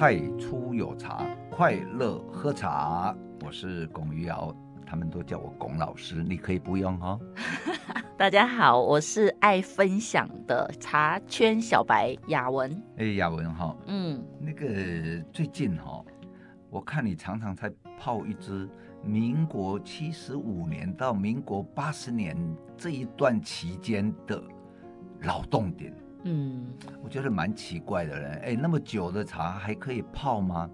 太初有茶，快乐喝茶。我是龚于尧，他们都叫我龚老师，你可以不用哦。大家好，我是爱分享的茶圈小白雅文。哎，雅文哈，嗯，那个最近哈，我看你常常在泡一支民国七十五年到民国八十年这一段期间的老冻顶。嗯，我觉得蛮奇怪的嘞。哎，那么久的茶还可以泡吗？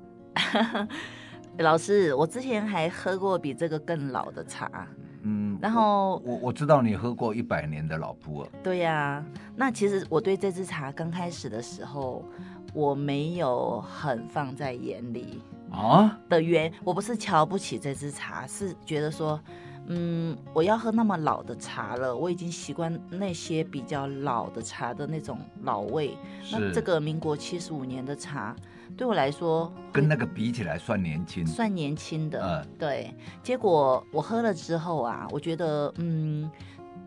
老师，我之前还喝过比这个更老的茶。嗯，然后我我知道你喝过一百年的老普洱。对呀、啊，那其实我对这支茶刚开始的时候，我没有很放在眼里啊的原，我不是瞧不起这支茶，是觉得说。嗯，我要喝那么老的茶了，我已经习惯那些比较老的茶的那种老味。那这个民国七十五年的茶，对我来说跟那个比起来算年轻，算年轻的。嗯，对。结果我喝了之后啊，我觉得，嗯，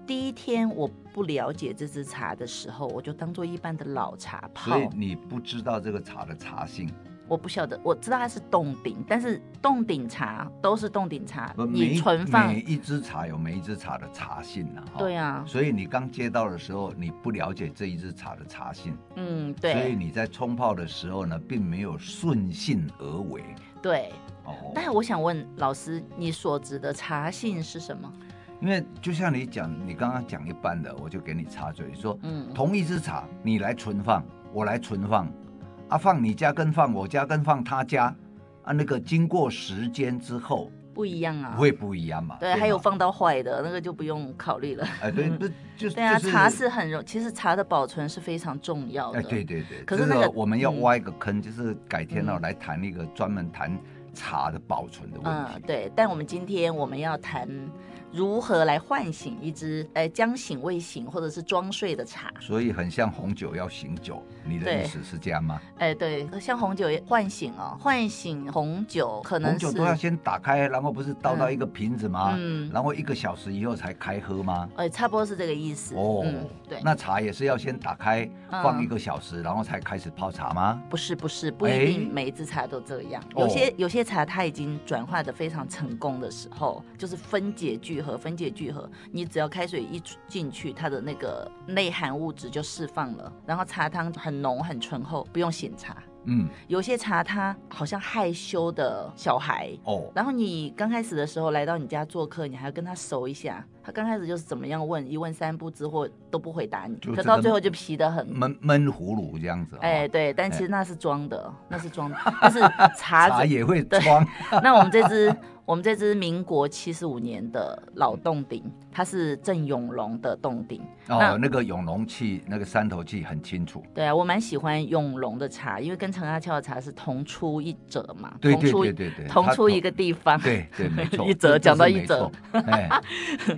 第一天我不了解这支茶的时候，我就当做一般的老茶泡。所以你不知道这个茶的茶性。我不晓得，我知道它是洞顶，但是洞顶茶都是洞顶茶，你存放每一支茶有每一支茶的茶性啊。对啊，所以你刚接到的时候，你不了解这一支茶的茶性，嗯，对，所以你在冲泡的时候呢，并没有顺性而为。对，哦，但我想问老师，你所指的茶性是什么？因为就像你讲，你刚刚讲一半的，我就给你插嘴说，嗯，同一支茶，你来存放，我来存放。啊，放你家跟放我家跟放他家，啊，那个经过时间之后不一样啊，会不一样嘛？对，还有放到坏的那个就不用考虑了。哎，对，不 就是对啊，茶是很容，其实茶的保存是非常重要的。哎，对对对。可是那个我们要挖一个坑，就是改天呢来谈一个专门谈茶的保存的问题。嗯，对。但我们今天我们要谈。如何来唤醒一只哎将醒未醒或者是装睡的茶？所以很像红酒要醒酒，你的意思是这样吗？哎，对，像红酒唤醒哦，唤醒红酒可能是红酒都要先打开，然后不是倒到一个瓶子吗？嗯，然后一个小时以后才开喝吗？哎，差不多是这个意思。哦，嗯，对。那茶也是要先打开放一个小时，然后才开始泡茶吗？不是，不是，不一定每一支茶都这样。有些有些茶它已经转化的非常成功的时候，就是分解聚合，分解聚合。你只要开水一进去，它的那个内含物质就释放了，然后茶汤很浓很醇厚，不用醒茶。嗯，有些茶它好像害羞的小孩哦，然后你刚开始的时候来到你家做客，你还要跟他熟一下。他刚开始就是怎么样问，一问三不知或都不回答你，可到最后就皮得很闷闷葫芦这样子。哎，对，但其实那是装的，那是装的，但是茶 茶也会装。那我们这支。我们这只民国七十五年的老洞顶，它是郑永龙的洞顶。哦，那，那个永龙器，那个山头器很清楚。对啊，我蛮喜欢永龙的茶，因为跟陈阿俏的茶是同出一辙嘛。对对对对对，同出一个地方。对对，没 错。一辙讲到一辙，哎，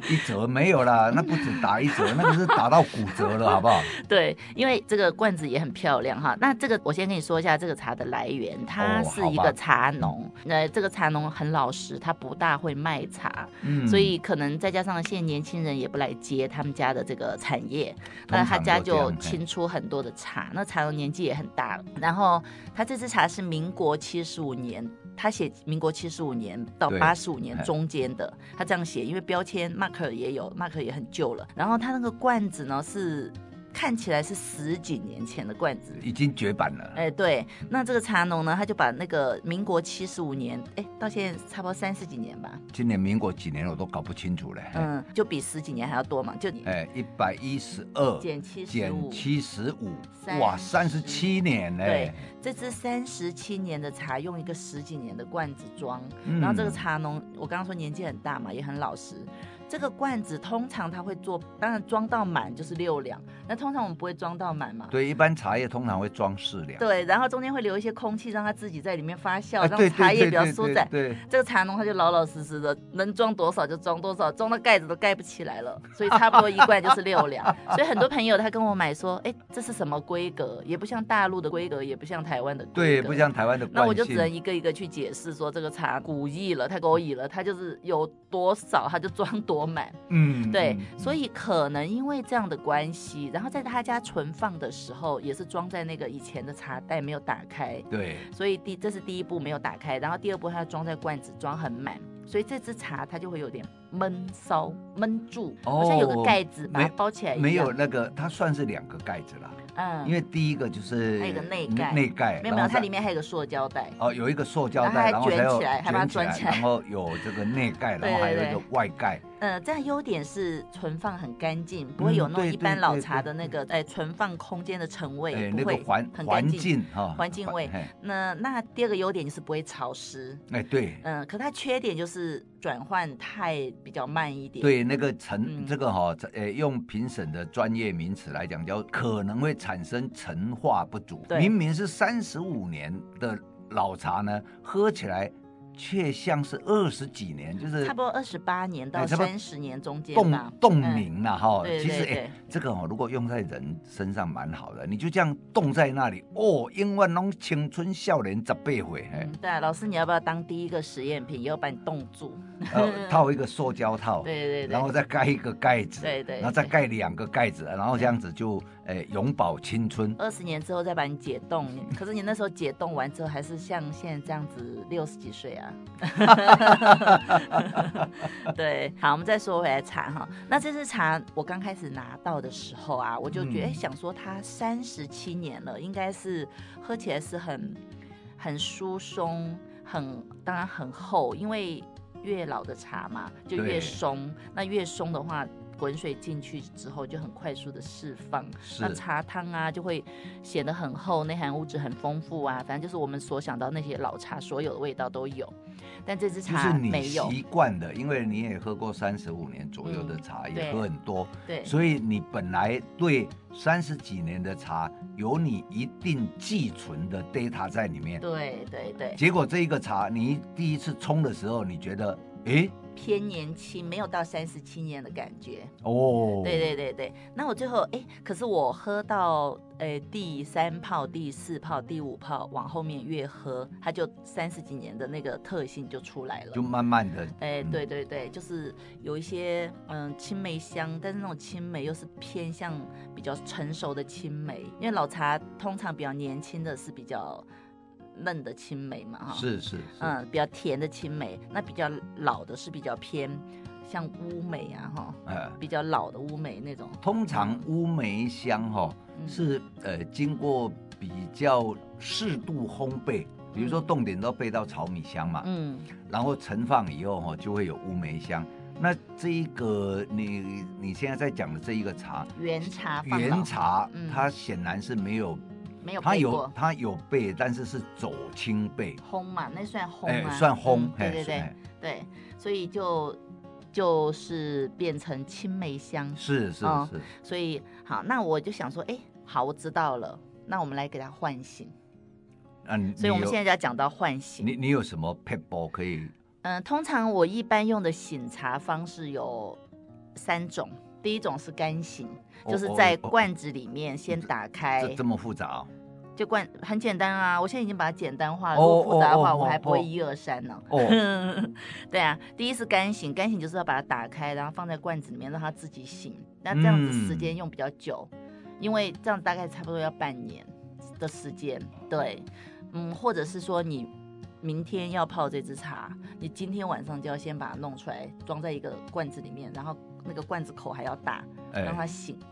一辙没有啦，那不止打一折，那个是打到骨折了，好不好？对，因为这个罐子也很漂亮哈。那这个我先跟你说一下这个茶的来源，它是一个茶农。那、哦、这个茶农很老实。他不大会卖茶，嗯，所以可能再加上现在年轻人也不来接他们家的这个产业，那他家就清出很多的茶。那茶农年纪也很大了，然后他这支茶是民国七十五年，他写民国七十五年到八十五年中间的，他这样写，因为标签 mark 也有，mark 也很旧了。然后他那个罐子呢是。看起来是十几年前的罐子，已经绝版了。哎，对，那这个茶农呢，他就把那个民国七十五年，哎，到现在差不多三十几年吧。今年民国几年我都搞不清楚了。嗯，就比十几年还要多嘛，就哎一百一十二减七十五，减七十五，哇，三十七年嘞。对，这支三十七年的茶用一个十几年的罐子装，嗯、然后这个茶农，我刚刚说年纪很大嘛，也很老实。这个罐子通常它会做，当然装到满就是六两。那通常我们不会装到满嘛？对，一般茶叶通常会装四两。对，然后中间会留一些空气，让它自己在里面发酵，让茶叶比较舒展。对，这个茶农他就老老实实的，能装多少就装多少，装到盖子都盖不起来了，所以差不多一罐就是六两。所以很多朋友他跟我买说，哎，这是什么规格？也不像大陆的规格，也不像台湾的规格。对，不像台湾的。那我就只能一个一个去解释说，这个茶古意了，太古意了，它就是有多少他就装多满。嗯。对，所以可能因为这样的关系，然然后在他家存放的时候，也是装在那个以前的茶袋，没有打开。对，所以第这是第一步没有打开，然后第二步它装在罐子，装很满，所以这支茶它就会有点闷烧闷住，好像有个盖子把它包起来没。没有那个，它算是两个盖子了。嗯，因为第一个就是还有个内盖，内盖没有没有，它里面还有个塑胶袋。哦，有一个塑胶袋，然后还有还把它卷起来，然后有这个内盖，然后还有一个外盖。嗯，这样优点是存放很干净，不会有那种一般老茶的那个哎存放空间的陈味，不会环环境哈，环境味。那那第二个优点就是不会潮湿。哎，对。嗯，可它缺点就是转换太比较慢一点。对，那个陈这个哈，呃，用评审的专业名词来讲，叫可能会。产生陈化不足，对明明是三十五年的老茶呢，喝起来。却像是二十几年，就是差不多二十八年到三十年中间共。冻龄了哈，其实哎，这个哦，如果用在人身上蛮好的，你就这样冻在那里哦，永远拢青春少年十八岁。对啊，老师你要不要当第一个实验品，要把你冻住？套一个塑胶套，对对对，然后再盖一个盖子，对对，然后再盖两个盖子，然后这样子就诶永葆青春。二十年之后再把你解冻，可是你那时候解冻完之后，还是像现在这样子六十几岁啊。对，好，我们再说回来茶哈。那这支茶我刚开始拿到的时候啊，我就觉得、嗯、想说它三十七年了，应该是喝起来是很很疏松，很当然很厚，因为越老的茶嘛就越松，那越松的话。滚水进去之后就很快速的释放，那茶汤啊就会显得很厚，内含物质很丰富啊，反正就是我们所想到那些老茶所有的味道都有。但这支茶没有习惯的，因为你也喝过三十五年左右的茶，嗯、也喝很多，对，所以你本来对三十几年的茶有你一定寄存的 data 在里面。对对对。结果这一个茶，你第一次冲的时候，你觉得，哎？偏年轻，没有到三十七年的感觉哦。对对对对，那我最后哎，可是我喝到呃第三泡、第四泡、第五泡，往后面越喝，它就三十几年的那个特性就出来了，就慢慢的。哎，对对对，就是有一些嗯青梅香，但是那种青梅又是偏向比较成熟的青梅，因为老茶通常比较年轻的是比较。嫩的青梅嘛，哈，是是，嗯，比较甜的青梅，那比较老的是比较偏像乌梅啊，哈，呃，比较老的乌梅那种。通常乌梅香哈是呃经过比较适度烘焙，比如说冻点都焙到炒米香嘛，嗯，然后盛放以后哈就会有乌梅香。那这一个你你现在在讲的这一个茶，原茶原茶，它显然是没有。没有，他有他有背，但是是走青背，烘嘛，那算烘算烘，嗯、对对对对，所以就就是变成青梅香，是是是，嗯、所以好，那我就想说，哎，好，我知道了，那我们来给它唤醒，嗯、啊，所以我们现在就要讲到唤醒，你你有什么 p e b a l 可以？嗯，通常我一般用的醒茶方式有三种。第一种是干醒，就是在罐子里面先打开，这这么复杂啊？就罐很简单啊，我现在已经把它简单化了。如果复杂的话，我还不会一二三呢。哦，对啊，第一是干醒，干醒就是要把它打开，然后放在罐子里面让它自己醒。那这样子时间用比较久，因为这样大概差不多要半年的时间。对，嗯，或者是说你明天要泡这支茶，你今天晚上就要先把它弄出来，装在一个罐子里面，然后。那个罐子口还要大，让它醒。欸、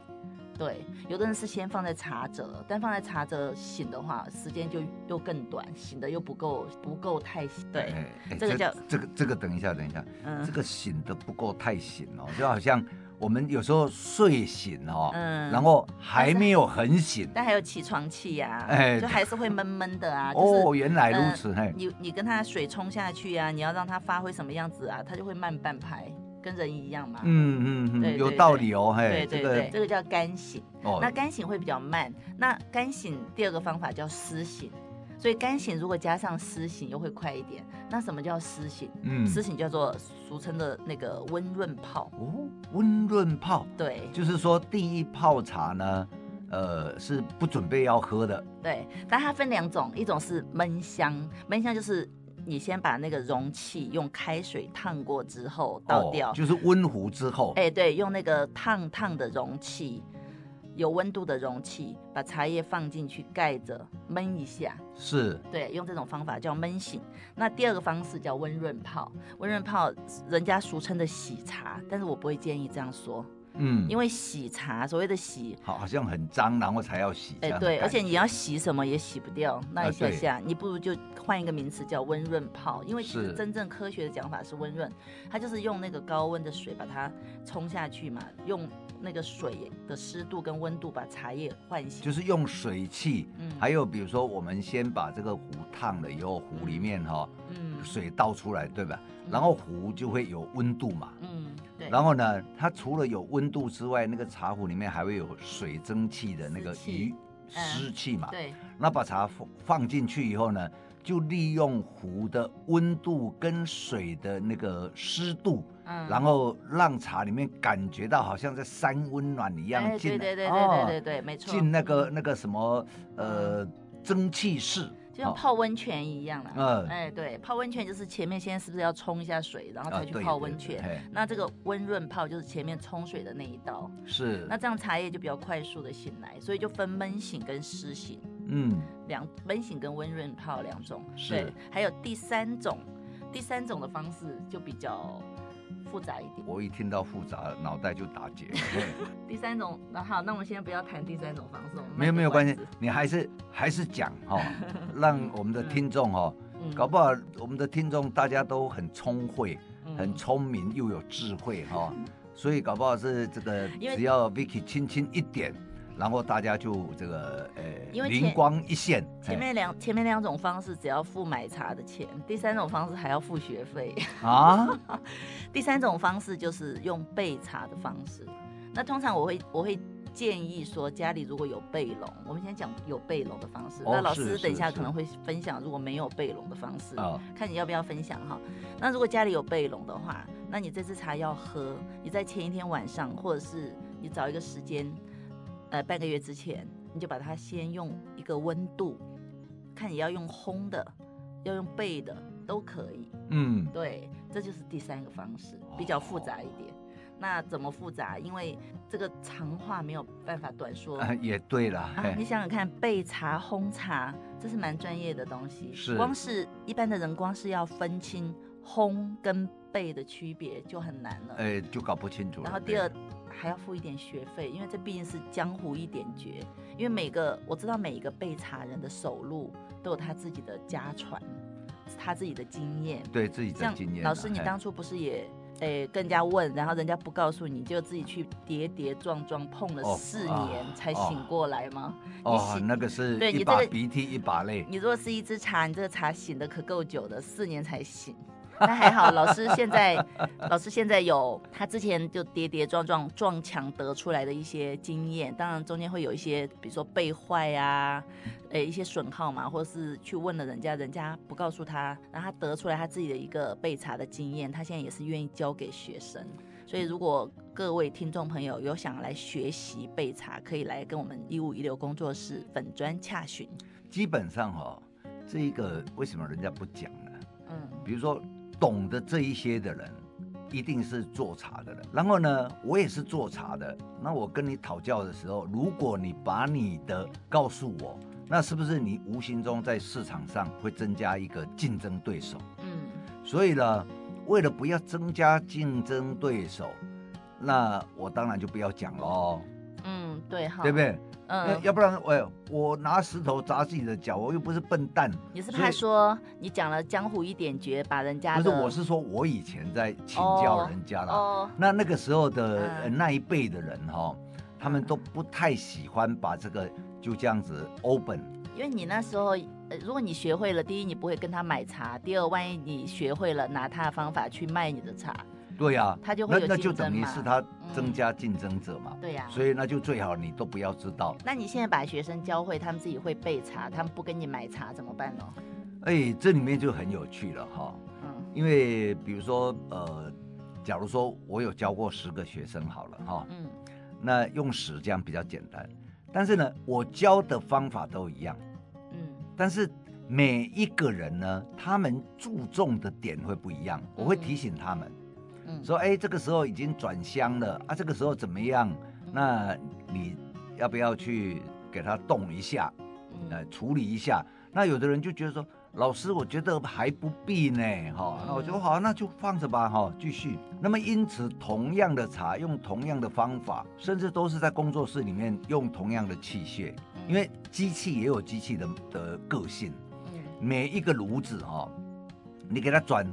对，有的人是先放在茶则，但放在茶则醒的话，时间就又更短，醒的又不够不够太醒。对，欸欸、这个叫这，这个这个等一下等一下，嗯、这个醒的不够太醒哦，就好像我们有时候睡醒哦，嗯，然后还没有很醒，但，但还有起床气呀、啊，哎、欸，就还是会闷闷的啊。就是、哦，原来如此，嗯、你你跟他水冲下去啊，你要让他发挥什么样子啊，他就会慢半拍。跟人一样嘛，嗯嗯嗯，对，有道理哦，嘿，对对对，这个叫干醒，哦，那干醒会比较慢，那干醒第二个方法叫湿醒，所以干醒如果加上湿醒又会快一点。那什么叫湿醒？嗯，湿醒叫做俗称的那个温润泡。哦，温润泡，对，就是说第一泡茶呢，呃，是不准备要喝的，对，但它分两种，一种是闷香，闷香就是。你先把那个容器用开水烫过之后倒掉，就是温壶之后。哎，对，用那个烫烫的容器，有温度的容器，把茶叶放进去，盖着焖一下。是，对，用这种方法叫焖醒。那第二个方式叫温润泡，温润泡人家俗称的洗茶，但是我不会建议这样说。嗯，因为洗茶，所谓的洗，好，好像很脏，然后才要洗。哎，对，而且你要洗什么也洗不掉，那一下下，你不如就换一个名词叫温润泡，因为其实真正科学的讲法是温润，它就是用那个高温的水把它冲下去嘛，用那个水的湿度跟温度把茶叶唤醒，就是用水汽，嗯，还有比如说我们先把这个壶烫了以后，壶里面哈，嗯，水倒出来，对吧？然后壶就会有温度嘛，嗯。然后呢，它除了有温度之外，那个茶壶里面还会有水蒸气的那个余湿气嘛。对。那把茶放放进去以后呢，就利用壶的温度跟水的那个湿度，嗯，然后让茶里面感觉到好像在三温暖一样进。对对对对对对对，没错。进那个那个什么呃蒸汽室。就像泡温泉一样啦，嗯，哎，对，泡温泉就是前面先是不是要冲一下水，然后才去泡温泉？那这个温润泡就是前面冲水的那一道，是。那这样茶叶就比较快速的醒来，所以就分闷醒跟湿醒，嗯，两闷醒跟温润泡两种，是。还有第三种，第三种的方式就比较。复杂一点，我一听到复杂，脑袋就打结。第三种，那好，那我们现在不要谈第三种方式，没有没有关系，你还是还是讲哈、哦，让我们的听众哈、哦，嗯、搞不好我们的听众大家都很聪慧、嗯、很聪明又有智慧哈、哦，所以搞不好是这个只要 Vicky 轻轻一点。然后大家就这个呃，因为灵光一现。前面两前面两种方式只要付买茶的钱，第三种方式还要付学费啊。第三种方式就是用备茶的方式。那通常我会我会建议说，家里如果有备笼，我们先讲有备笼的方式。哦、那老师等一下可能会分享，如果没有备笼的方式，哦、看你要不要分享哈。那如果家里有备笼的话，那你这支茶要喝，你在前一天晚上，或者是你找一个时间。呃，半个月之前，你就把它先用一个温度，看你要用烘的，要用焙的都可以。嗯，对，这就是第三个方式，比较复杂一点。哦、那怎么复杂？因为这个长话没有办法短说。啊、也对了，啊、你想想看，焙茶、烘茶，这是蛮专业的东西。是，光是一般的人，光是要分清烘跟焙的区别就很难了。哎，就搞不清楚了。然后第二。还要付一点学费，因为这毕竟是江湖一点绝。因为每个我知道每一个被查人的手路都有他自己的家传，他自己的经验，对自己的经验。老师，你当初不是也诶更加问，然后人家不告诉你，就自己去跌跌撞撞碰了四年才醒过来吗？哦，那个是对一把鼻涕一把泪。你如果是一支茶，你这个茶醒的可够久的，四年才醒。那还好，老师现在，老师现在有他之前就跌跌撞撞撞墙得出来的一些经验，当然中间会有一些，比如说背坏啊，诶一些损耗嘛，或者是去问了人家，人家不告诉他，然后他得出来他自己的一个备茶的经验，他现在也是愿意教给学生。所以如果各位听众朋友有想来学习备茶，可以来跟我们一五一流工作室粉专洽询。基本上哈、哦，这一个为什么人家不讲呢？嗯，比如说。懂得这一些的人，一定是做茶的人。然后呢，我也是做茶的。那我跟你讨教的时候，如果你把你的告诉我，那是不是你无形中在市场上会增加一个竞争对手？嗯。所以呢，为了不要增加竞争对手，那我当然就不要讲喽。嗯，对，对不对？嗯，要不然我我拿石头砸自己的脚，我又不是笨蛋。你是怕说你讲了江湖一点绝，把人家不是，我是说我以前在请教人家了。哦，那那个时候的那一辈的人哈，他们都不太喜欢把这个就这样子 open。因为你那时候，如果你学会了，第一你不会跟他买茶，第二万一你学会了拿他的方法去卖你的茶。对呀、啊，他就会有那那就等于是他增加竞争者嘛。嗯、对呀、啊，所以那就最好你都不要知道。那你现在把学生教会，他们自己会备茶，他们不跟你买茶怎么办呢？哎，这里面就很有趣了哈。嗯，因为比如说呃，假如说我有教过十个学生好了哈，嗯，那用十这样比较简单，但是呢，我教的方法都一样，嗯，但是每一个人呢，他们注重的点会不一样，我会提醒他们。嗯说哎，这个时候已经转香了啊，这个时候怎么样？那你要不要去给它动一下，呃，处理一下。那有的人就觉得说，老师，我觉得还不必呢，哈，那我就好，那就放着吧，哈，继续。那么因此，同样的茶，用同样的方法，甚至都是在工作室里面用同样的器械，因为机器也有机器的的个性。每一个炉子哈，你给它转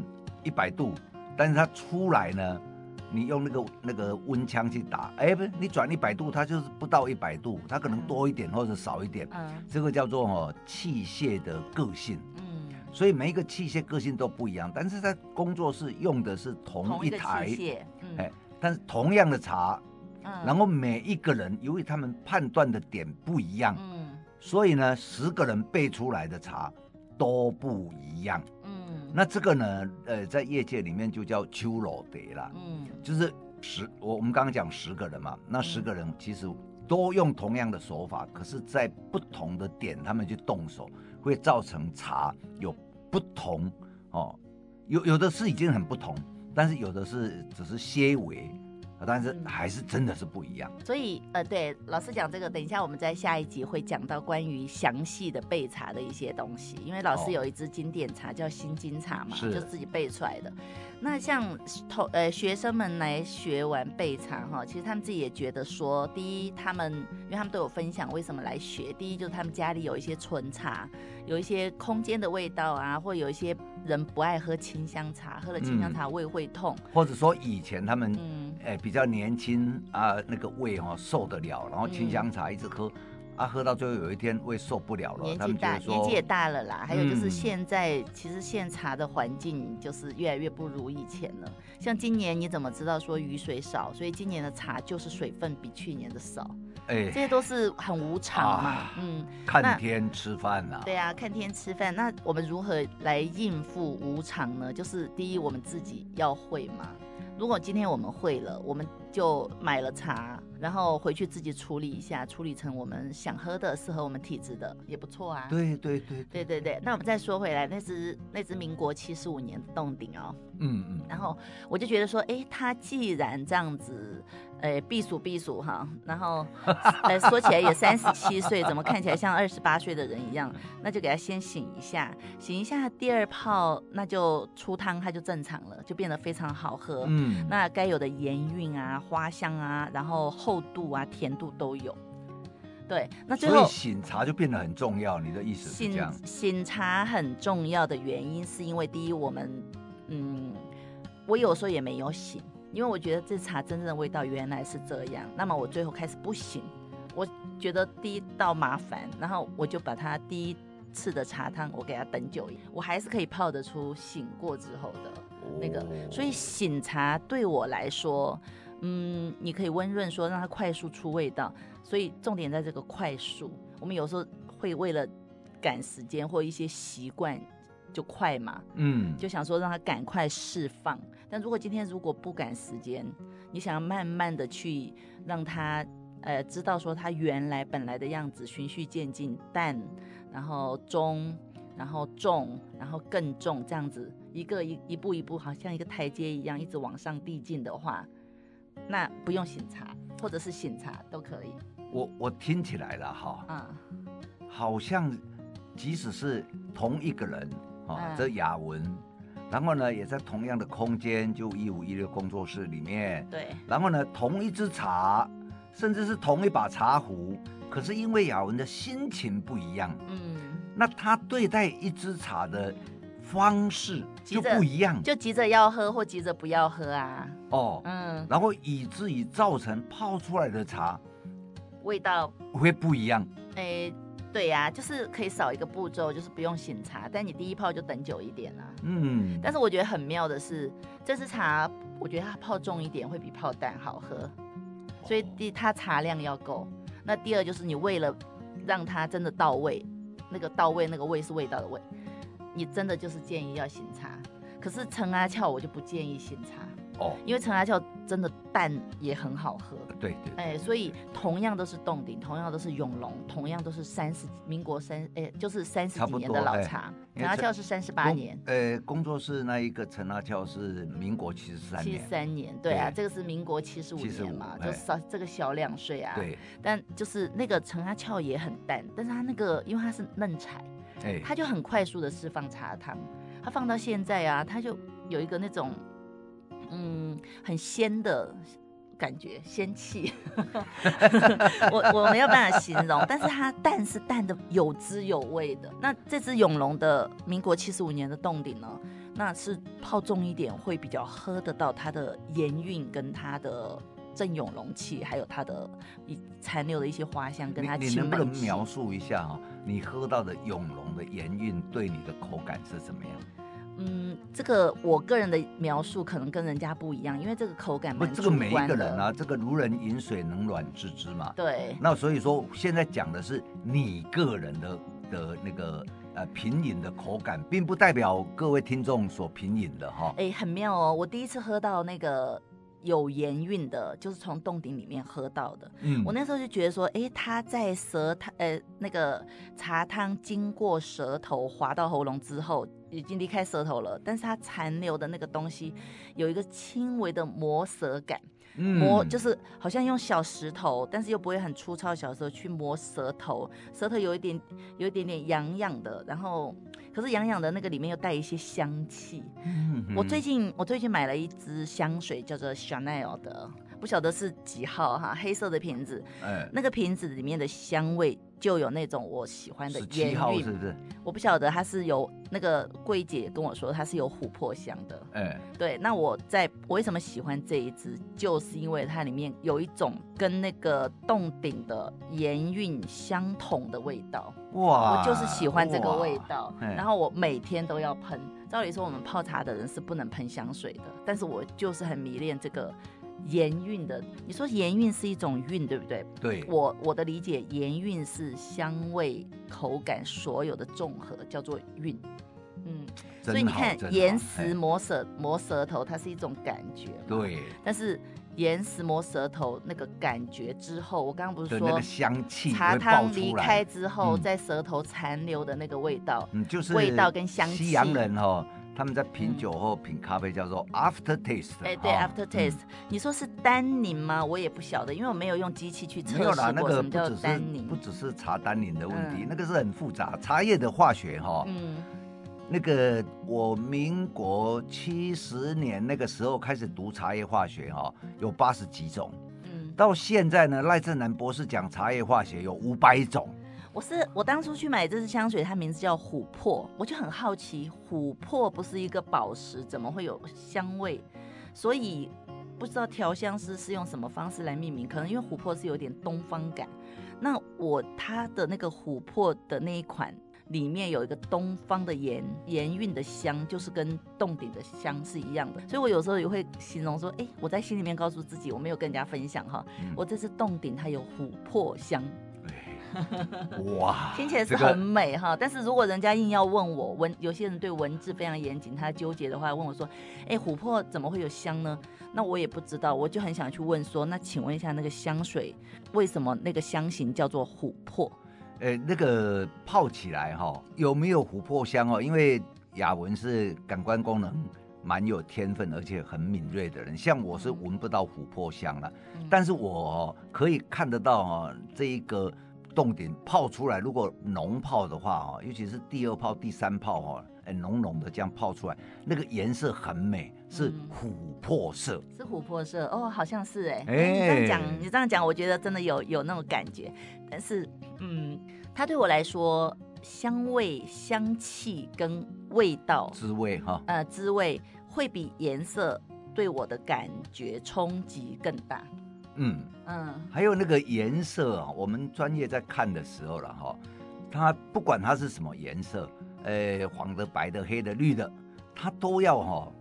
一百度，但是它出来呢，你用那个那个温枪去打，哎，不是，你转一百度，它就是不到一百度，它可能多一点或者少一点。嗯，这个叫做哦器械的个性。嗯，所以每一个器械个性都不一样，但是在工作室用的是同一台哎，但是同样的茶，嗯，然后每一个人由于他们判断的点不一样，嗯，所以呢，十个人背出来的茶。都不一样，嗯，那这个呢，呃，在业界里面就叫秋老碟啦，嗯，就是十，我我们刚刚讲十个人嘛，那十个人其实都用同样的手法，可是，在不同的点他们去动手，会造成茶有不同哦，有有的是已经很不同，但是有的是只是些微。但是还是真的是不一样，所以呃，对老师讲这个，等一下我们在下一集会讲到关于详细的备茶的一些东西，因为老师有一支经典茶叫新金茶嘛，是。就自己备出来的。那像同呃学生们来学完备茶哈，其实他们自己也觉得说，第一他们因为他们都有分享为什么来学，第一就是他们家里有一些纯茶，有一些空间的味道啊，或有一些人不爱喝清香茶，喝了清香茶胃会痛，嗯、或者说以前他们嗯。哎比较年轻啊那个胃哈受得了，然后清香茶一直喝。嗯啊，喝到最后有一天胃受不了了，年纪大，年纪也大了啦。还有就是现在，嗯、其实现茶的环境就是越来越不如以前了。像今年你怎么知道说雨水少？所以今年的茶就是水分比去年的少。哎，这些都是很无常嘛。啊、嗯，看天吃饭呐、啊。对啊，看天吃饭。那我们如何来应付无常呢？就是第一，我们自己要会嘛。如果今天我们会了，我们就买了茶。然后回去自己处理一下，处理成我们想喝的、适合我们体质的也不错啊。对对对对对对。那我们再说回来，那只那只民国七十五年的洞顶哦。嗯嗯。然后我就觉得说，哎，它既然这样子，哎，避暑避暑哈，然后 呃说起来也三十七岁，怎么看起来像二十八岁的人一样？那就给他先醒一下，醒一下，第二泡那就出汤，它就正常了，就变得非常好喝。嗯。那该有的盐韵啊、花香啊，然后。厚度啊，甜度都有，对，那最后所以醒茶就变得很重要。你的意思是这样？醒醒茶很重要的原因是因为第一，我们嗯，我有时候也没有醒，因为我觉得这茶真正的味道原来是这样。那么我最后开始不醒，我觉得第一道麻烦，然后我就把它第一次的茶汤我给它等久我还是可以泡得出醒过之后的那个。哦、所以醒茶对我来说。嗯，你可以温润说让它快速出味道，所以重点在这个快速。我们有时候会为了赶时间或一些习惯就快嘛，嗯，就想说让它赶快释放。但如果今天如果不赶时间，你想要慢慢的去让它呃知道说它原来本来的样子，循序渐进，淡，然后中，然后重，然后更重，这样子一个一一步一步，好像一个台阶一样，一直往上递进的话。那不用醒茶，或者是醒茶都可以。我我听起来了哈，嗯，好像即使是同一个人这雅文，然后呢也在同样的空间，就一五一六工作室里面，对，然后呢同一支茶，甚至是同一把茶壶，可是因为雅文的心情不一样，嗯，那他对待一支茶的。方式就不一样，就急着要喝或急着不要喝啊。哦，嗯，然后以至于造成泡出来的茶味道会不一样。哎，对呀、啊，就是可以少一个步骤，就是不用醒茶，但你第一泡就等久一点啊。嗯，但是我觉得很妙的是，这支茶我觉得它泡重一点会比泡淡好喝，所以第它茶量要够。那第二就是你为了让它真的到位，那个到位那个味是味道的味。你真的就是建议要醒茶，可是陈阿俏我就不建议醒茶。哦，因为陈阿俏真的淡也很好喝。对对，对。哎，所以同样都是洞顶，同样都是永隆，同样都是三十民国三哎，就是三十几年的老茶。陈阿俏是三十八年。呃，工作室那一个陈阿俏是民国七十三年。七三年，对啊，这个是民国七十五年嘛，就少这个小两岁啊。对。但就是那个陈阿俏也很淡，但是他那个因为他是嫩柴，哎，他就很快速的释放茶汤，他放到现在啊，他就有一个那种。嗯，很鲜的感觉，仙气。我我没有办法形容，但是它淡是淡的有滋有味的。那这只永隆的民国七十五年的冻顶呢，那是泡重一点会比较喝得到它的盐韵跟它的正永隆气，还有它的一残留的一些花香跟它。你能不能描述一下哈，你喝到的永隆的盐韵对你的口感是怎么样？嗯，这个我个人的描述可能跟人家不一样，因为这个口感蛮主观的。这个每一个人啊，这个如人饮水，冷暖自知嘛。对。那所以说，现在讲的是你个人的的那个呃品饮的口感，并不代表各位听众所品饮的哈。哎，很妙哦！我第一次喝到那个。有盐韵的，就是从洞顶里面喝到的。嗯，我那时候就觉得说，哎，它在舌苔，呃，那个茶汤经过舌头滑到喉咙之后，已经离开舌头了，但是它残留的那个东西有一个轻微的磨舌感。磨就是好像用小石头，但是又不会很粗糙，小石头去磨舌头，舌头有一点有一点点痒痒的，然后可是痒痒的那个里面又带一些香气。嗯，我最近我最近买了一支香水，叫做 Chanel 的。不晓得是几号哈，黑色的瓶子，哎、那个瓶子里面的香味就有那种我喜欢的盐韵，是不是？我不晓得它是有那个柜姐跟我说它是有琥珀香的，哎、对。那我在我为什么喜欢这一支，就是因为它里面有一种跟那个洞顶的盐韵相同的味道，哇！我就是喜欢这个味道，欸、然后我每天都要喷。照理说我们泡茶的人是不能喷香水的，但是我就是很迷恋这个。盐韵的，你说盐韵是一种韵，对不对？对，我我的理解，盐韵是香味、口感所有的综合，叫做韵。嗯，所以你看，岩石磨舌磨舌头，它是一种感觉。对。但是岩石磨舌头那个感觉之后，我刚刚不是说香气茶汤离开之后，在舌头残留的那个味道，嗯，就是味道跟香气。西洋人哦。他们在品酒或品咖啡叫做 after taste，哎，对，after taste。你说是单宁吗？我也不晓得，因为我没有用机器去测试过什么叫单宁。不只是茶单宁的问题，那个是很复杂。茶叶的化学哈，嗯，那个我民国七十年那个时候开始读茶叶化学哈，有八十几种，嗯，到现在呢，赖正南博士讲茶叶化学有五百种。我是我当初去买这支香水，它名字叫琥珀，我就很好奇，琥珀不是一个宝石，怎么会有香味？所以不知道调香师是用什么方式来命名，可能因为琥珀是有点东方感。那我它的那个琥珀的那一款里面有一个东方的盐盐韵的香，就是跟洞顶的香是一样的。所以我有时候也会形容说，哎，我在心里面告诉自己，我没有跟人家分享哈，嗯、我这支洞顶它有琥珀香。哇，听起来是很美哈，这个、但是如果人家硬要问我文，有些人对文字非常严谨，他纠结的话问我说，哎，琥珀怎么会有香呢？那我也不知道，我就很想去问说，那请问一下那个香水为什么那个香型叫做琥珀？哎，那个泡起来哈有没有琥珀香哦？因为雅文是感官功能蛮有天分，而且很敏锐的人，像我是闻不到琥珀香了，嗯、但是我可以看得到哦，这一个。冻顶泡出来，如果浓泡的话哦，尤其是第二泡、第三泡哦，哎，浓浓的这样泡出来，那个颜色很美，是琥珀色，是琥珀色。哦，好像是哎，欸、你这样讲，你这样讲，我觉得真的有有那种感觉。但是，嗯，它对我来说，香味、香气跟味道、滋味哈，呃，滋味会比颜色对我的感觉冲击更大。嗯。嗯，还有那个颜色啊，我们专业在看的时候了哈，它不管它是什么颜色，呃，黄的、白的、黑的、绿的，它都要哈，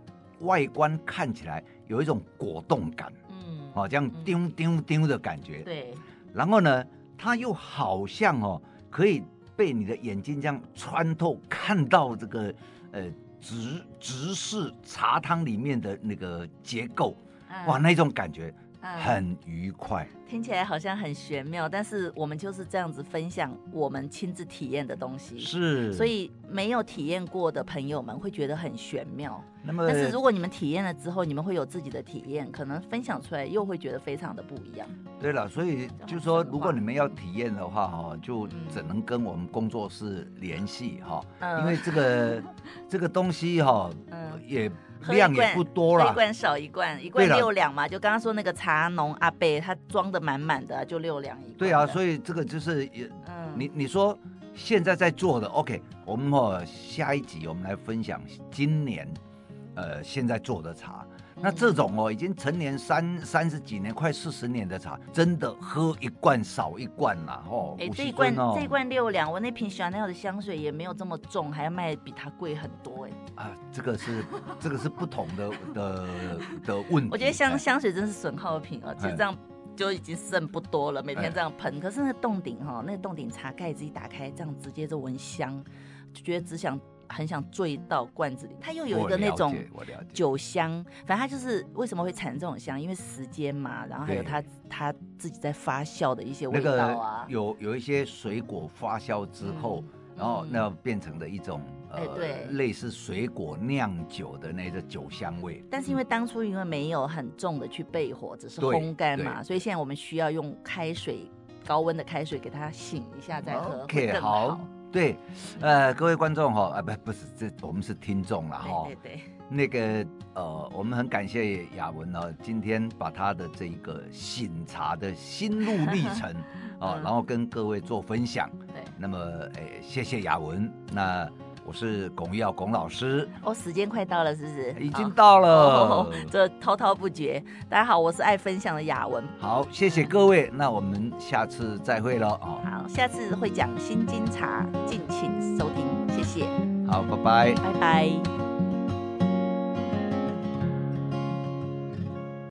外观看起来有一种果冻感，嗯，哦，这样丢丢丢的感觉，对。然后呢，它又好像哦，可以被你的眼睛这样穿透，看到这个呃直直视茶汤里面的那个结构，嗯、哇，那种感觉很愉快。听起来好像很玄妙，但是我们就是这样子分享我们亲自体验的东西，是，所以没有体验过的朋友们会觉得很玄妙。那么，但是如果你们体验了之后，你们会有自己的体验，可能分享出来又会觉得非常的不一样。对了，所以就是说，如果你们要体验的话，哈，就只能跟我们工作室联系哈，嗯、因为这个这个东西哈，嗯，也。量也不多了，一罐少一罐，一罐六两嘛。就刚刚说那个茶农阿伯，他装的满满的，就六两一罐。对啊，所以这个就是也，嗯，你你说现在在做的，OK，我们哦下一集我们来分享今年，呃，现在做的茶。那这种哦，已经成年三三十几年，快四十年的茶，真的喝一罐少一罐啦，哦。哎、欸，这一罐这一罐六两，我那瓶 Chanel 的香水也没有这么重，还要卖比它贵很多哎。啊，这个是 这个是不同的的的问题。我觉得香香水真是损耗品哦，其实这样就已经剩不多了，每天这样喷。可是那个洞顶哈，那个洞顶茶盖子一打开，这样直接就闻香，就觉得只想。很想醉到罐子里，它又有一个那种酒香，反正它就是为什么会产生这种香，因为时间嘛，然后还有它它自己在发酵的一些味道啊，那个、有有一些水果发酵之后，嗯、然后那变成的一种、嗯、呃对类似水果酿酒的那个酒香味。但是因为当初因为没有很重的去焙火，只是烘干嘛，所以现在我们需要用开水高温的开水给它醒一下再喝更好。好对，呃，各位观众哈，啊不不是，这我们是听众了哈。对对对。那个呃，我们很感谢雅文呢，今天把他的这一个醒茶的心路历程 啊，然后跟各位做分享。对。那么，哎，谢谢雅文。那。我是龚于尧龚老师，哦，时间快到了，是不是？已经到了，哦、这滔滔不绝。大家好，我是爱分享的雅文。好，谢谢各位，那我们下次再会喽哦。好，下次会讲新金茶，敬请收听，谢谢。好，拜拜，拜拜。